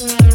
Mm-hmm.